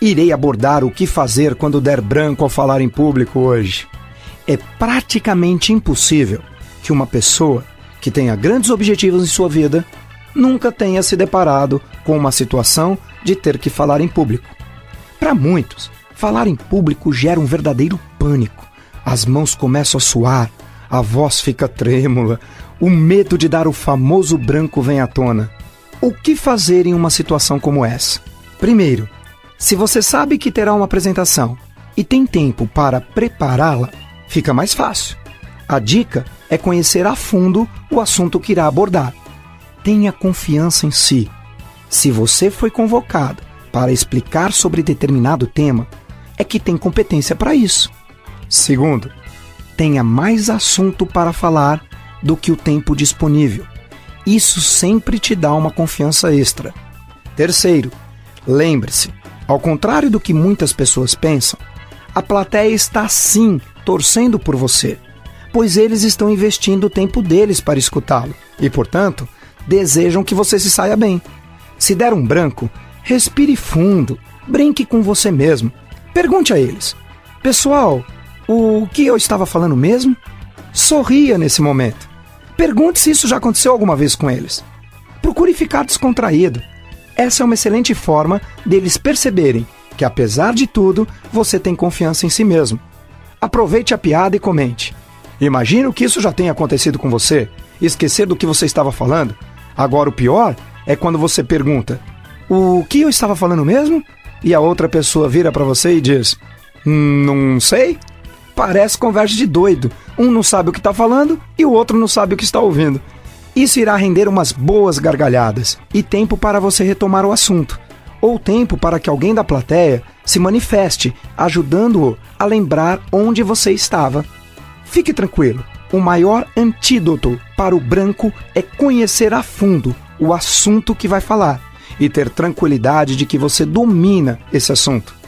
Irei abordar o que fazer quando der branco ao falar em público hoje. É praticamente impossível que uma pessoa que tenha grandes objetivos em sua vida nunca tenha se deparado com uma situação de ter que falar em público. Para muitos, falar em público gera um verdadeiro pânico. As mãos começam a suar, a voz fica trêmula, o medo de dar o famoso branco vem à tona. O que fazer em uma situação como essa? Primeiro, se você sabe que terá uma apresentação e tem tempo para prepará-la, fica mais fácil. A dica é conhecer a fundo o assunto que irá abordar. Tenha confiança em si. Se você foi convocado para explicar sobre determinado tema, é que tem competência para isso. Segundo, tenha mais assunto para falar do que o tempo disponível. Isso sempre te dá uma confiança extra. Terceiro, lembre-se, ao contrário do que muitas pessoas pensam, a plateia está sim torcendo por você, pois eles estão investindo o tempo deles para escutá-lo e, portanto, desejam que você se saia bem. Se der um branco, respire fundo, brinque com você mesmo. Pergunte a eles: Pessoal, o que eu estava falando mesmo? Sorria nesse momento. Pergunte se isso já aconteceu alguma vez com eles. Procure ficar descontraído. Essa é uma excelente forma deles perceberem que, apesar de tudo, você tem confiança em si mesmo. Aproveite a piada e comente. Imagino que isso já tenha acontecido com você. Esquecer do que você estava falando. Agora, o pior é quando você pergunta: O que eu estava falando mesmo? E a outra pessoa vira para você e diz: Não sei parece conversa de doido. Um não sabe o que está falando e o outro não sabe o que está ouvindo. Isso irá render umas boas gargalhadas e tempo para você retomar o assunto, ou tempo para que alguém da plateia se manifeste, ajudando-o a lembrar onde você estava. Fique tranquilo, o maior antídoto para o branco é conhecer a fundo o assunto que vai falar e ter tranquilidade de que você domina esse assunto.